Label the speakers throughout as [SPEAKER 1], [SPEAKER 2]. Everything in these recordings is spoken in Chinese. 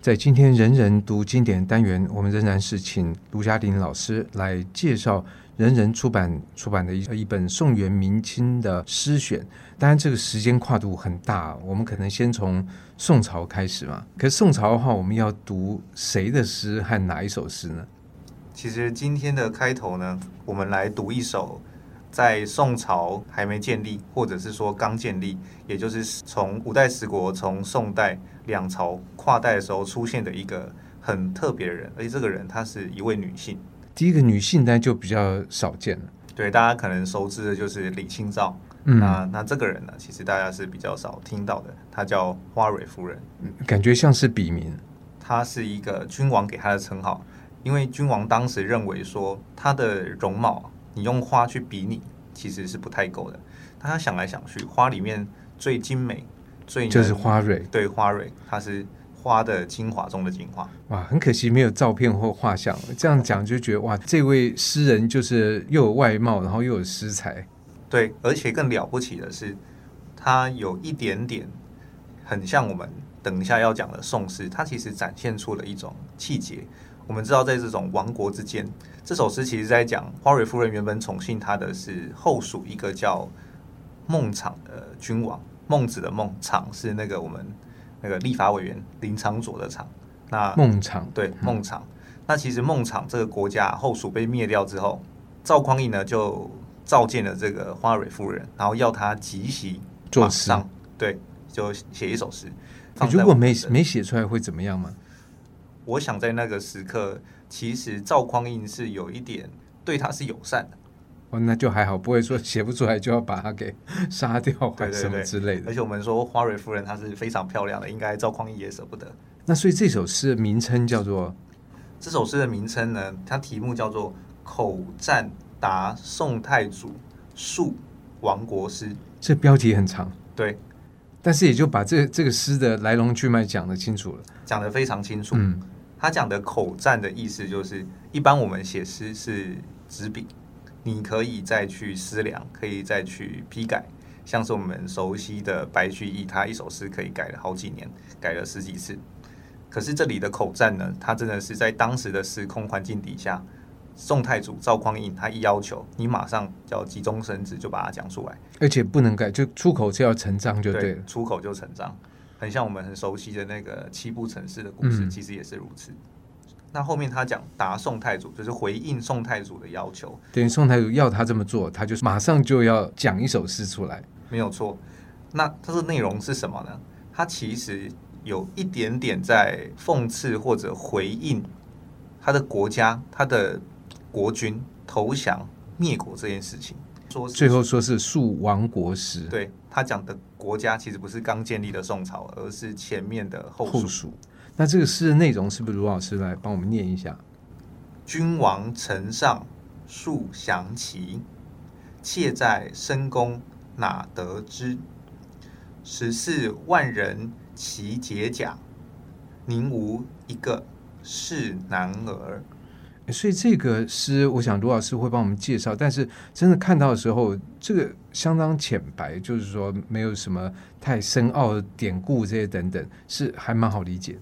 [SPEAKER 1] 在今天人人读经典单元，我们仍然是请卢嘉玲老师来介绍人人出版出版的一一本宋元明清的诗选。当然，这个时间跨度很大，我们可能先从宋朝开始嘛。可是宋朝的话，我们要读谁的诗和哪一首诗呢？
[SPEAKER 2] 其实今天的开头呢，我们来读一首在宋朝还没建立，或者是说刚建立，也就是从五代十国、从宋代两朝跨代的时候出现的一个很特别的人，而且这个人她是一位女性。
[SPEAKER 1] 第一个女性呢，就比较少见了。
[SPEAKER 2] 对，大家可能熟知的就是李清照。嗯，那那这个人呢，其实大家是比较少听到的。她叫花蕊夫人，
[SPEAKER 1] 感觉像是笔名。
[SPEAKER 2] 她是一个君王给她的称号。因为君王当时认为说，她的容貌，你用花去比拟，其实是不太够的。他想来想去，花里面最精美、最
[SPEAKER 1] 就是花蕊，
[SPEAKER 2] 对花蕊，它是花的精华中的精华。
[SPEAKER 1] 哇，很可惜没有照片或画像。这样讲就觉得哇，这位诗人就是又有外貌，然后又有诗才。
[SPEAKER 2] 对，而且更了不起的是，他有一点点很像我们等一下要讲的宋诗，他其实展现出了一种气节。我们知道，在这种亡国之间，这首诗其实在讲花蕊夫人原本宠幸他的是后蜀一个叫孟昶的君王。孟子的孟，昶是那个我们那个立法委员林昶佐的昶。那
[SPEAKER 1] 孟昶
[SPEAKER 2] 对孟昶，那其实孟昶这个国家后蜀被灭掉之后，赵匡胤呢就召见了这个花蕊夫人，然后要她即席
[SPEAKER 1] 作诗，
[SPEAKER 2] 对，就写一首诗。
[SPEAKER 1] 你如果没没写出来会怎么样吗？
[SPEAKER 2] 我想在那个时刻，其实赵匡胤是有一点对他是友善的。
[SPEAKER 1] 哦，那就还好，不会说写不出来就要把它给 杀掉，或什么之类的。
[SPEAKER 2] 而且我们说花蕊夫人她是非常漂亮的，应该赵匡胤也舍不得。
[SPEAKER 1] 那所以这首诗的名称叫做？
[SPEAKER 2] 这首诗的名称呢？它题目叫做《口战答宋太祖述亡国诗》。
[SPEAKER 1] 这标题很长。
[SPEAKER 2] 对。
[SPEAKER 1] 但是也就把这这个诗的来龙去脉讲得清楚了，
[SPEAKER 2] 讲得非常清楚。嗯。他讲的口战的意思就是，一般我们写诗是纸笔，你可以再去思量，可以再去批改，像是我们熟悉的白居易，他一首诗可以改了好几年，改了十几次。可是这里的口战呢，他真的是在当时的时空环境底下，宋太祖赵匡胤他一要求，你马上就要急中生智，就把它讲出来，
[SPEAKER 1] 而且不能改，就出口就要成章就对了，
[SPEAKER 2] 对，出口就成章。很像我们很熟悉的那个七步成诗的故事，其实也是如此。嗯、那后面他讲答宋太祖，就是回应宋太祖的要求，
[SPEAKER 1] 等于宋太祖要他这么做，他就马上就要讲一首诗出来，
[SPEAKER 2] 没有错。那他的内容是什么呢？他其实有一点点在讽刺或者回应他的国家、他的国君投降灭国这件事情。说
[SPEAKER 1] 最后说是述亡国时，
[SPEAKER 2] 对，他讲的国家其实不是刚建立的宋朝，而是前面的后蜀。
[SPEAKER 1] 后蜀。那这个诗的内容是不是卢老师来帮我们念一下？
[SPEAKER 2] 君王城上树降旗，妾在深宫哪得知？十四万人齐解甲，宁无一个是男儿。
[SPEAKER 1] 所以这个诗，我想卢老师会帮我们介绍。但是真的看到的时候，这个相当浅白，就是说没有什么太深奥的典故这些等等，是还蛮好理解的。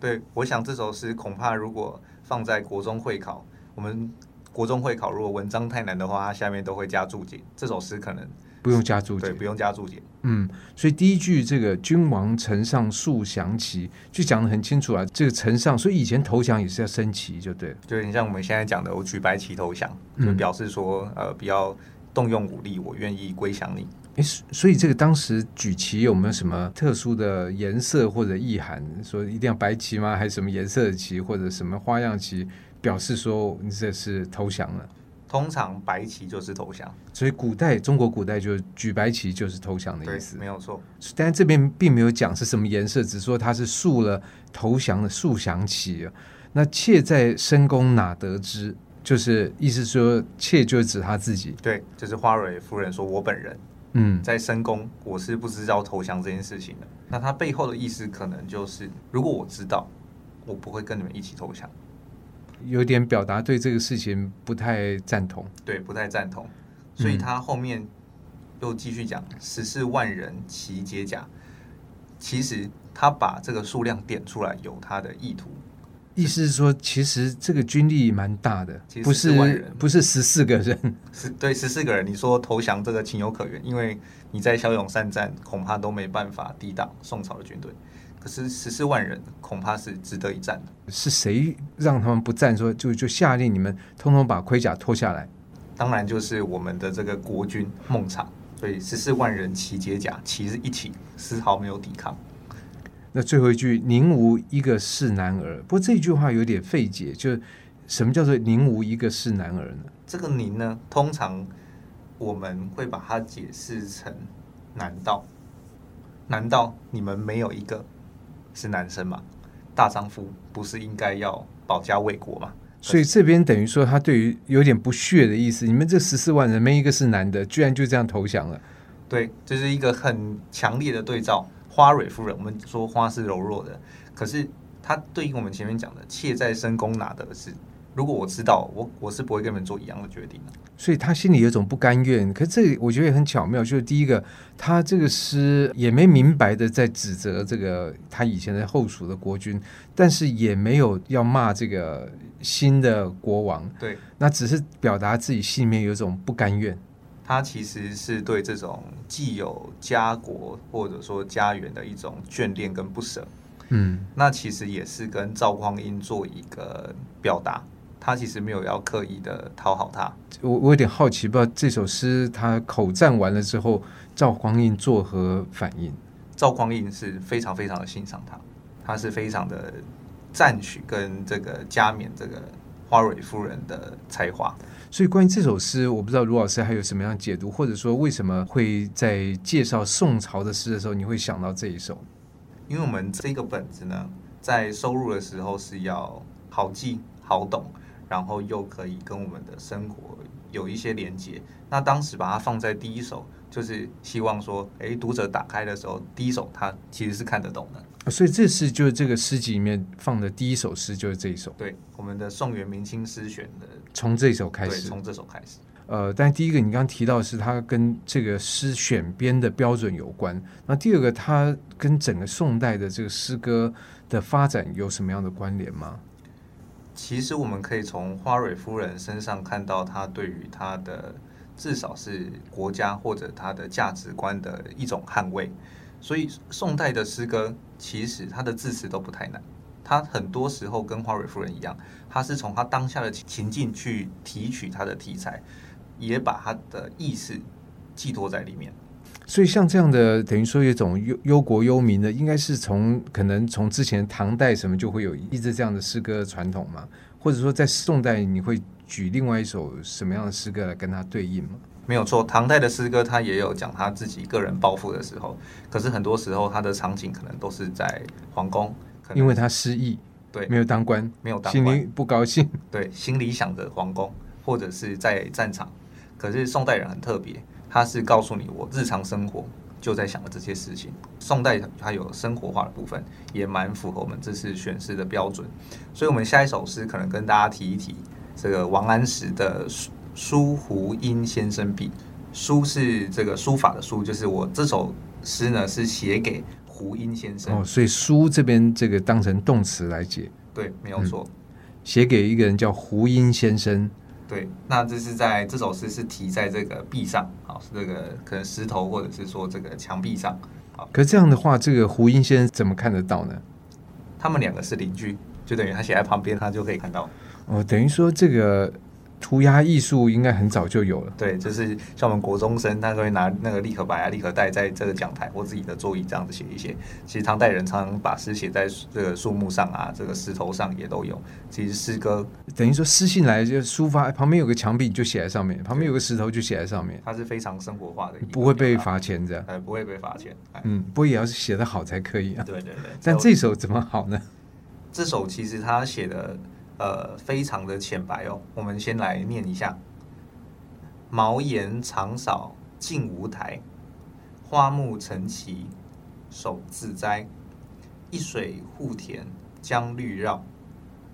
[SPEAKER 2] 对，我想这首诗恐怕如果放在国中会考，我们国中会考如果文章太难的话，它下面都会加注解。这首诗可能。
[SPEAKER 1] 不用加注解，
[SPEAKER 2] 对，不用加注解。
[SPEAKER 1] 嗯，所以第一句这个“君王城上述降旗”就讲的很清楚啊。这个城上，所以以前投降也是要升旗，就对了。
[SPEAKER 2] 就你像我们现在讲的，我举白旗投降，就表示说，呃，不要动用武力，我愿意归降你。
[SPEAKER 1] 诶，所以这个当时举旗有没有什么特殊的颜色或者意涵？说一定要白旗吗？还是什么颜色的旗，或者什么花样旗，表示说你这是投降了？
[SPEAKER 2] 通常白旗就是投降，
[SPEAKER 1] 所以古代中国古代就举白旗就是投降的意思，
[SPEAKER 2] 没有错。
[SPEAKER 1] 但这边并没有讲是什么颜色，只说他是竖了投降的竖降旗。那妾在深宫哪得知？就是意思说妾就是指他自己，
[SPEAKER 2] 对，就是花蕊夫人说我本人，嗯，在深宫我是不知道投降这件事情的。那他背后的意思可能就是，如果我知道，我不会跟你们一起投降。
[SPEAKER 1] 有点表达对这个事情不太赞同，
[SPEAKER 2] 对，不太赞同，所以他后面又继续讲十四万人齐解甲。其实他把这个数量点出来，有他的意图。
[SPEAKER 1] 意思是说，其实这个军力蛮大的，不是不是十四个人，
[SPEAKER 2] 是对十四个人。你说投降这个情有可原，因为你在骁勇善战，恐怕都没办法抵挡宋朝的军队。可是十四万人，恐怕是值得一战的。
[SPEAKER 1] 是谁让他们不战？说就就下令你们通通把盔甲脱下来。
[SPEAKER 2] 当然就是我们的这个国君孟昶。所以十四万人齐解甲，齐是一起，丝毫没有抵抗。
[SPEAKER 1] 那最后一句“宁无一个是男儿”，不过这句话有点费解，就什么叫做“宁无一个是男儿”呢？
[SPEAKER 2] 这个“宁”呢，通常我们会把它解释成“难道”？难道你们没有一个是男生吗？大丈夫不是应该要保家卫国吗？
[SPEAKER 1] 所以这边等于说他对于有点不屑的意思。你们这十四万人没一个是男的，居然就这样投降了？
[SPEAKER 2] 对，这、就是一个很强烈的对照。花蕊夫人，我们说花是柔弱的，可是它对应我们前面讲的“妾在深宫哪得是”。如果我知道，我我是不会跟你们做一样的决定的。
[SPEAKER 1] 所以他心里有种不甘愿。可是这我觉得也很巧妙，就是第一个，他这个诗也没明白的在指责这个他以前的后蜀的国君，但是也没有要骂这个新的国王。
[SPEAKER 2] 对，
[SPEAKER 1] 那只是表达自己心里面有种不甘愿。
[SPEAKER 2] 他其实是对这种既有家国或者说家园的一种眷恋跟不舍，
[SPEAKER 1] 嗯，
[SPEAKER 2] 那其实也是跟赵匡胤做一个表达。他其实没有要刻意的讨好他。
[SPEAKER 1] 我我有点好奇，不知道这首诗他口赞完了之后，赵匡胤作何反应？
[SPEAKER 2] 赵匡胤是非常非常的欣赏他，他是非常的赞许跟这个加冕这个花蕊夫人的才华。
[SPEAKER 1] 所以关于这首诗，我不知道卢老师还有什么样解读，或者说为什么会在介绍宋朝的诗的时候，你会想到这一首？
[SPEAKER 2] 因为我们这个本子呢，在收入的时候是要好记好懂，然后又可以跟我们的生活有一些连接。那当时把它放在第一首，就是希望说，哎，读者打开的时候，第一首他其实是看得懂的。
[SPEAKER 1] 所以这是就是这个诗集里面放的第一首诗，就是这一首。
[SPEAKER 2] 对，我们的宋元明清诗选的，
[SPEAKER 1] 从这首开始。
[SPEAKER 2] 从这首开始。
[SPEAKER 1] 呃，但第一个你刚刚提到的是它跟这个诗选编的标准有关。那第二个，它跟整个宋代的这个诗歌的发展有什么样的关联吗？
[SPEAKER 2] 其实我们可以从花蕊夫人身上看到，她对于她的至少是国家或者他的价值观的一种捍卫。所以宋代的诗歌其实它的字词都不太难，它很多时候跟花蕊夫人一样，它是从他当下的情境去提取它的题材，也把它的意思寄托在里面。
[SPEAKER 1] 所以像这样的等于说有一种忧忧国忧民的，应该是从可能从之前唐代什么就会有一直这样的诗歌传统嘛？或者说在宋代你会举另外一首什么样的诗歌来跟他对应吗？
[SPEAKER 2] 没有错，唐代的诗歌他也有讲他自己个人抱负的时候，可是很多时候他的场景可能都是在皇宫，
[SPEAKER 1] 因为他失意，
[SPEAKER 2] 对，
[SPEAKER 1] 没有当官，
[SPEAKER 2] 没有当官，
[SPEAKER 1] 心里不高兴，
[SPEAKER 2] 对，心里想着皇宫或者是在战场。可是宋代人很特别，他是告诉你我日常生活就在想的这些事情。宋代它有生活化的部分，也蛮符合我们这次选诗的标准。所以，我们下一首诗可能跟大家提一提这个王安石的。书湖阴先生笔，书是这个书法的书，就是我这首诗呢是写给胡因先生。
[SPEAKER 1] 哦，所以书这边这个当成动词来解。
[SPEAKER 2] 对，没有错。
[SPEAKER 1] 写、嗯、给一个人叫胡因先生。
[SPEAKER 2] 对，那这是在这首诗是题在这个壁上，好，是这个可能石头或者是说这个墙壁上。好，
[SPEAKER 1] 可这样的话，这个胡因先生怎么看得到呢？
[SPEAKER 2] 他们两个是邻居，就等于他写在旁边，他就可以看到。
[SPEAKER 1] 哦，等于说这个。涂鸦艺术应该很早就有了。
[SPEAKER 2] 对，就是像我们国中生，他都会拿那个立可白啊、立可带，在这个讲台或自己的座椅这样子写一写。其实唐代人常常把诗写在这个树木上啊，这个石头上也都有。其实诗歌
[SPEAKER 1] 等于说诗信来就抒发，旁边有个墙壁就写在上面，旁边有个石头就写在上面。
[SPEAKER 2] 它是非常生活化的，
[SPEAKER 1] 不会被罚钱这样。
[SPEAKER 2] 呃，不会被罚钱。
[SPEAKER 1] 嗯，不过也要是写得好才可以啊。
[SPEAKER 2] 对对对。
[SPEAKER 1] 但这首怎么好呢？
[SPEAKER 2] 这首其实他写的。呃，非常的浅白哦。我们先来念一下：茅檐长扫净无苔，花木成畦手自栽。一水护田将绿绕，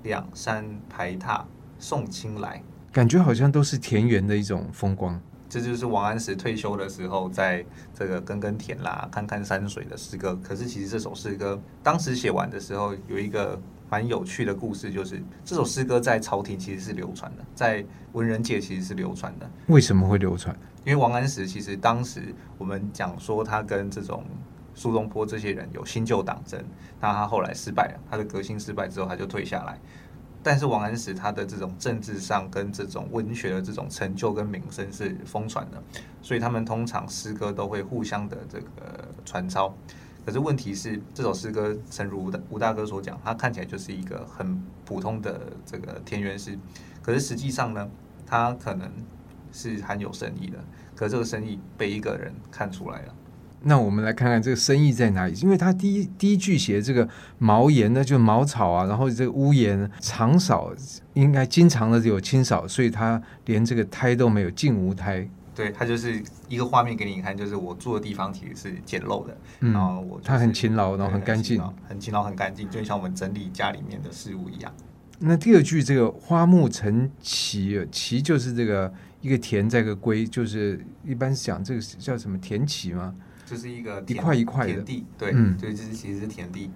[SPEAKER 2] 两山排闼送青来。
[SPEAKER 1] 感觉好像都是田园的一种风光。
[SPEAKER 2] 这就是王安石退休的时候，在这个耕耕田啦、看看山水的诗歌。可是其实这首诗歌当时写完的时候，有一个蛮有趣的故事，就是这首诗歌在朝廷其实是流传的，在文人界其实是流传的。
[SPEAKER 1] 为什么会流传？
[SPEAKER 2] 因为王安石其实当时我们讲说他跟这种苏东坡这些人有新旧党争，那他后来失败了，他的革新失败之后，他就退下来。但是王安石他的这种政治上跟这种文学的这种成就跟名声是疯传的，所以他们通常诗歌都会互相的这个传抄。可是问题是，这首诗歌，诚如吴大吴大哥所讲，它看起来就是一个很普通的这个田园诗，可是实际上呢，它可能是含有深意的。可是这个深意被一个人看出来了。
[SPEAKER 1] 那我们来看看这个深意在哪里？因为他第一第一句写这个茅檐呢，就茅草啊，然后这个屋檐常扫，应该经常的有清扫，所以他连这个苔都没有，净无苔。
[SPEAKER 2] 对，他就是一个画面给你看，就是我住的地方其实是简陋的，
[SPEAKER 1] 嗯、
[SPEAKER 2] 然后我、就是、
[SPEAKER 1] 他很勤劳，然后很干净，
[SPEAKER 2] 很勤劳很干净，就像我们整理家里面的事物一样。
[SPEAKER 1] 那第二句这个花木成畦，畦就是这个一个田在一个归，就是一般讲这个叫什么田畦吗？
[SPEAKER 2] 就是一个
[SPEAKER 1] 一块一块的
[SPEAKER 2] 田地，对，
[SPEAKER 1] 嗯，
[SPEAKER 2] 对，这是其实是田地，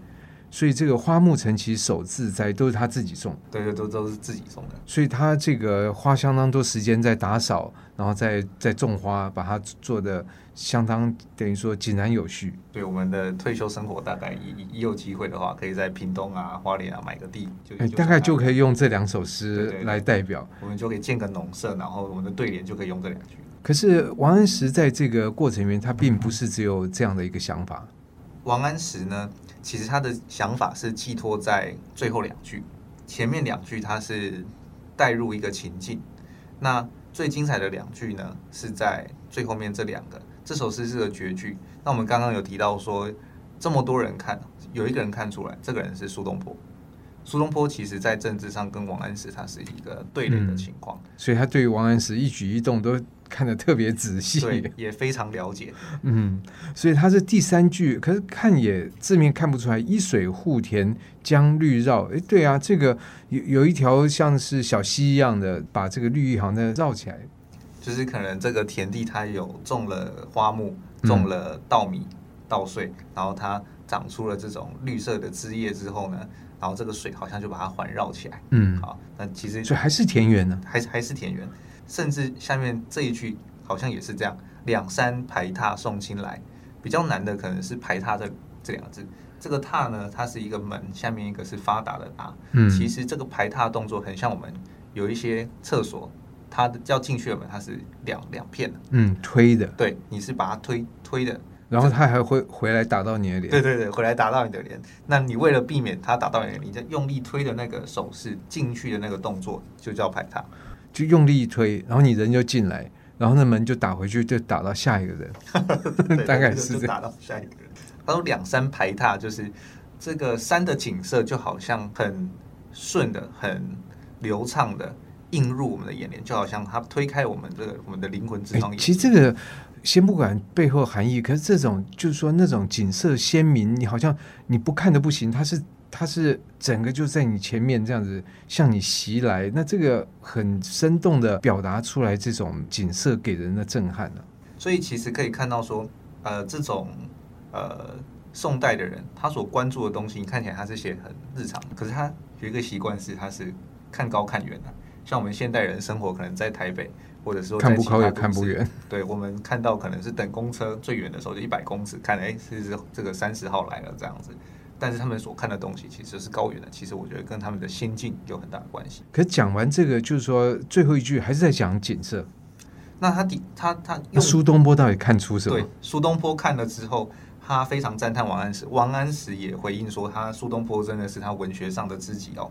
[SPEAKER 1] 所以这个花木成畦首次栽都是他自己种，
[SPEAKER 2] 对对，都都是自己种的，
[SPEAKER 1] 所以他这个花相当多时间在打扫，然后再再种花，把它做的相当等于说井然有序。
[SPEAKER 2] 对，我们的退休生活大概一一有机会的话，可以在屏东啊、花莲啊买个地，就、
[SPEAKER 1] 哎、大概就可以用这两首诗来代表，
[SPEAKER 2] 我们就可以建个农舍，然后我们的对联就可以用这两句。
[SPEAKER 1] 可是王安石在这个过程里面，他并不是只有这样的一个想法。
[SPEAKER 2] 王安石呢，其实他的想法是寄托在最后两句，前面两句他是带入一个情境，那最精彩的两句呢是在最后面这两个。这首诗是个绝句。那我们刚刚有提到说，这么多人看，有一个人看出来，这个人是苏东坡。苏东坡其实在政治上跟王安石他是一个对立的情况，嗯，
[SPEAKER 1] 所以他对于王安石一举一动都看得特别仔细，
[SPEAKER 2] 对，也非常了解。
[SPEAKER 1] 嗯，所以他是第三句，可是看也字面看不出来，“一水护田将绿绕”。哎，对啊，这个有有一条像是小溪一样的，把这个绿意好像绕起来，
[SPEAKER 2] 就是可能这个田地它有种了花木，种了稻米、稻穗，然后它长出了这种绿色的枝叶之后呢，然后这个水好像就把它环绕起来，
[SPEAKER 1] 嗯，
[SPEAKER 2] 好，那其实
[SPEAKER 1] 所以还是田园呢，
[SPEAKER 2] 还是还是田园，甚至下面这一句好像也是这样，两山排闼送亲来，比较难的可能是排闼这这两个字，这个闼呢，它是一个门，下面一个是发达的达，嗯，其实这个排闼动作很像我们有一些厕所，它的要进去的门，它是两两片的，
[SPEAKER 1] 嗯，推的，
[SPEAKER 2] 对，你是把它推推的。
[SPEAKER 1] 然后他还会回来打到你的脸，
[SPEAKER 2] 对对对，回来打到你的脸。那你为了避免他打到你的脸，你就用力推的那个手势进去的那个动作就叫排踏，
[SPEAKER 1] 就用力一推，然后你人就进来，然后那门就打回去，就打到下一个人，对大概是这样。
[SPEAKER 2] 打到下一个人。他说两山排踏，就是这个山的景色就好像很顺的、很流畅的映入我们的眼帘，就好像他推开我们这个我们的灵魂之窗。
[SPEAKER 1] 其实这个。先不管背后含义，可是这种就是说那种景色鲜明，你好像你不看都不行，它是它是整个就在你前面这样子向你袭来，那这个很生动的表达出来这种景色给人的震撼呢、啊。
[SPEAKER 2] 所以其实可以看到说，呃，这种呃宋代的人他所关注的东西，你看起来他是写很日常，可是他有一个习惯是他是看高看远的，像我们现代人生活可能在台北。或者说看
[SPEAKER 1] 不高也看不远，
[SPEAKER 2] 对，我们看到可能是等公车最远的时候就一百公尺，看哎，是这个三十号来了这样子。但是他们所看的东西其实是高远的，其实我觉得跟他们的心境有很大的关系。
[SPEAKER 1] 可讲完这个，就是说最后一句还是在讲景色。
[SPEAKER 2] 那他底他他
[SPEAKER 1] 那苏东坡到底看出什么？
[SPEAKER 2] 对，苏东坡看了之后，他非常赞叹王安石。王安石也回应说，他苏东坡真的是他文学上的知己哦。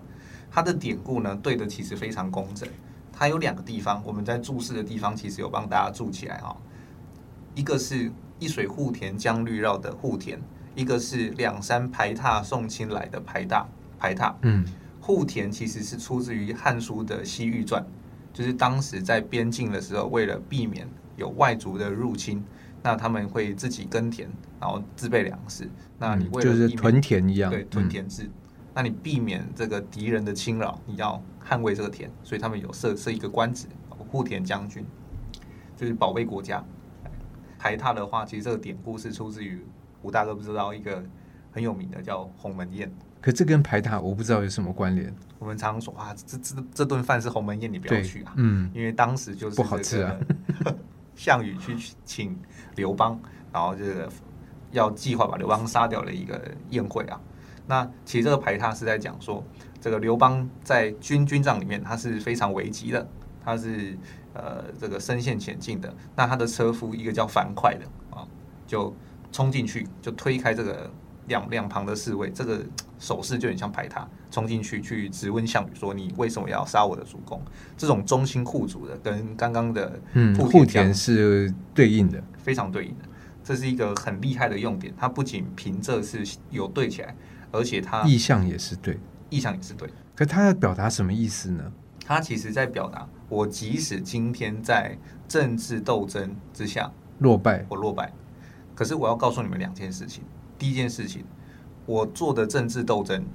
[SPEAKER 2] 他的典故呢，对的其实非常工整。它有两个地方，我们在注释的地方其实有帮大家注起来哈。一个是一水护田将绿绕的护田，一个是两山排闼送亲来的排闼排闼。嗯，护田其实是出自于《汉书》的《西域传》，就是当时在边境的时候，为了避免有外族的入侵，那他们会自己耕田，然后自备粮食。那你为了
[SPEAKER 1] 就是屯田一样，
[SPEAKER 2] 对，屯田制。那你避免这个敌人的侵扰，你要捍卫这个田，所以他们有设设一个官职，护田将军。就是保卫国家。排他的话，其实这个典故是出自于吴大哥不知道一个很有名的叫鸿门宴。
[SPEAKER 1] 可这跟排他我不知道有什么关联。
[SPEAKER 2] 我们常说啊，这这这顿饭是鸿门宴，你不要去啊。
[SPEAKER 1] 嗯，
[SPEAKER 2] 因为当时就是、这个、
[SPEAKER 1] 不好吃啊。
[SPEAKER 2] 项羽去请刘邦，然后这个要计划把刘邦杀掉的一个宴会啊。那其实这个排他是在讲说，这个刘邦在军军帐里面他是非常危急的，他是呃这个深陷险境的。那他的车夫一个叫樊哙的啊，就冲进去就推开这个。两两旁的侍卫，这个手势就很像排他，冲进去去质问项羽说：“你为什么要杀我的主公？”这种忠心护主的，跟刚刚的
[SPEAKER 1] 嗯户田是对应的，
[SPEAKER 2] 非常对应的。这是一个很厉害的用点，它不仅平仄是有对起来，而且他
[SPEAKER 1] 意向也是对，
[SPEAKER 2] 意向也是对。
[SPEAKER 1] 可他要表达什么意思呢？
[SPEAKER 2] 他其实在表达，我即使今天在政治斗争之下
[SPEAKER 1] 落败，
[SPEAKER 2] 我落败，可是我要告诉你们两件事情。第一件事情，我做的政治斗争，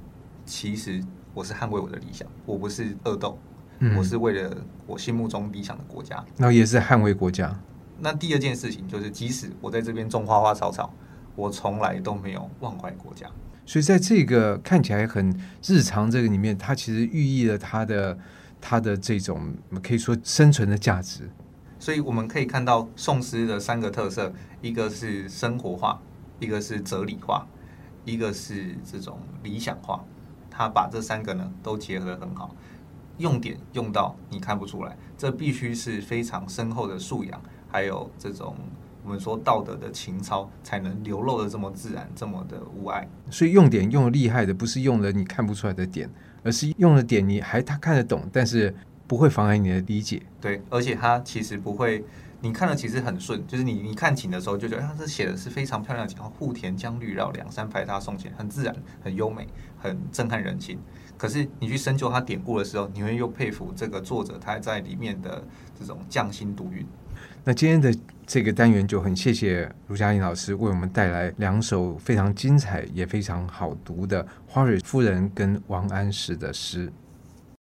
[SPEAKER 2] 其实我是捍卫我的理想，我不是恶斗，嗯，我是为了我心目中理想的国家。
[SPEAKER 1] 那也是捍卫国家。
[SPEAKER 2] 那第二件事情就是，即使我在这边种花花草草，我从来都没有忘怀国家。
[SPEAKER 1] 所以在这个看起来很日常这个里面，它其实寓意了它的它的这种可以说生存的价值。
[SPEAKER 2] 所以我们可以看到宋诗的三个特色，一个是生活化。一个是哲理化，一个是这种理想化，他把这三个呢都结合得很好，用点用到你看不出来，这必须是非常深厚的素养，还有这种我们说道德的情操，才能流露的这么自然，这么的无碍。
[SPEAKER 1] 所以用典用的厉害的，不是用了你看不出来的典，而是用了典你还他看得懂，但是不会妨碍你的理解。
[SPEAKER 2] 对，而且他其实不会。你看了其实很顺，就是你你看景的时候就觉得，他这写的是非常漂亮的景，户田江绿绕，两山排他送钱，很自然，很优美，很震撼人心。可是你去深究他典故的时候，你会又佩服这个作者他在里面的这种匠心独运。
[SPEAKER 1] 那今天的这个单元就很谢谢卢嘉麟老师为我们带来两首非常精彩也非常好读的花蕊夫人跟王安石的诗。